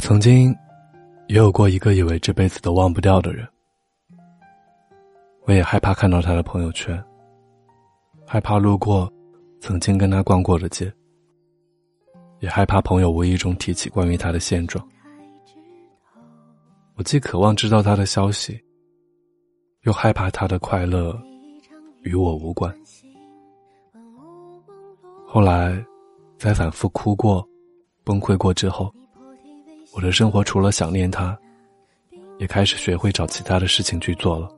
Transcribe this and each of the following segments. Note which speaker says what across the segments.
Speaker 1: 曾经也有过一个以为这辈子都忘不掉的人，我也害怕看到他的朋友圈，害怕路过曾经跟他逛过的街，也害怕朋友无意中提起关于他的现状。我既渴望知道他的消息，又害怕他的快乐与我无关。后来，在反复哭过、崩溃过之后。我的生活除了想念他，也开始学会找其他的事情去做了。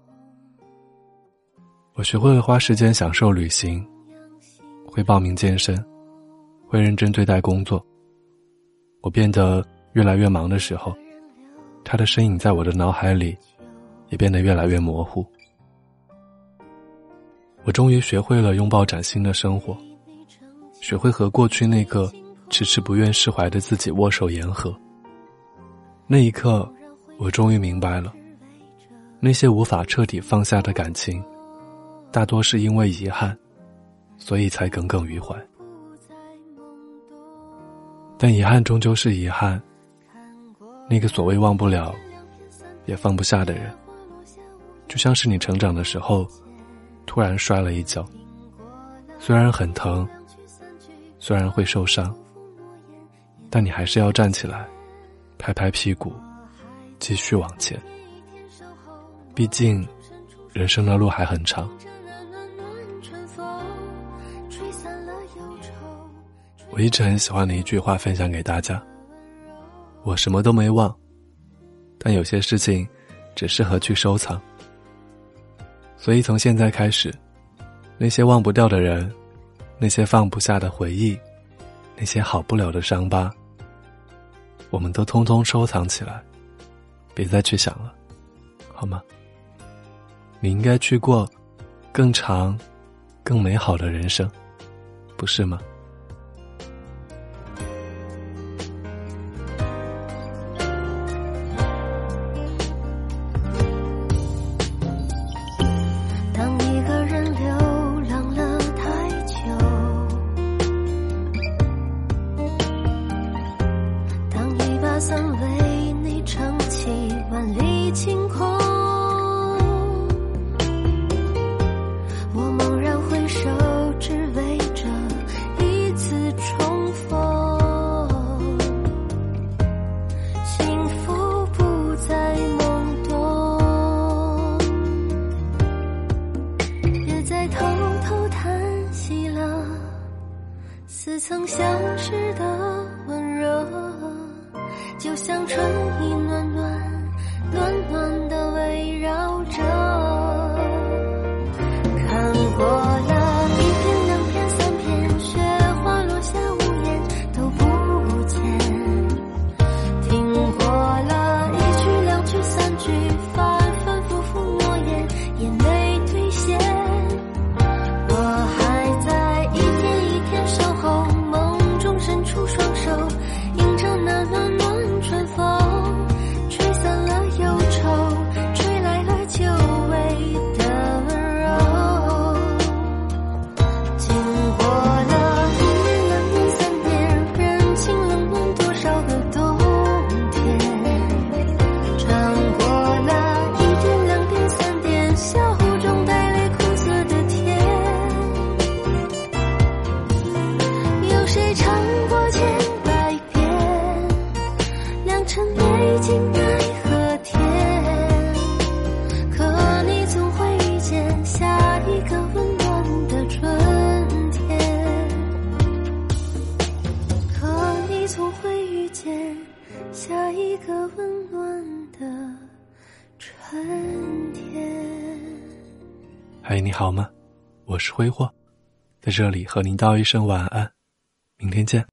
Speaker 1: 我学会了花时间享受旅行，会报名健身，会认真对待工作。我变得越来越忙的时候，他的身影在我的脑海里也变得越来越模糊。我终于学会了拥抱崭新的生活，学会和过去那个迟迟不愿释怀的自己握手言和。那一刻，我终于明白了，那些无法彻底放下的感情，大多是因为遗憾，所以才耿耿于怀。但遗憾终究是遗憾。那个所谓忘不了，也放不下的人，就像是你成长的时候，突然摔了一跤，虽然很疼，虽然会受伤，但你还是要站起来。拍拍屁股，继续往前。毕竟，人生的路还很长。我一直很喜欢的一句话，分享给大家：我什么都没忘，但有些事情只适合去收藏。所以从现在开始，那些忘不掉的人，那些放不下的回忆，那些好不了的伤疤。我们都通通收藏起来，别再去想了，好吗？你应该去过更长、更美好的人生，不是吗？
Speaker 2: 清空我猛然回首只为这一次重逢幸福不再懵懂别再偷偷叹息了似曾相识的温柔。就像春意暖暖暖下一个温暖的春天。
Speaker 1: 嗨，你好吗？我是挥霍，在这里和您道一声晚安，明天见。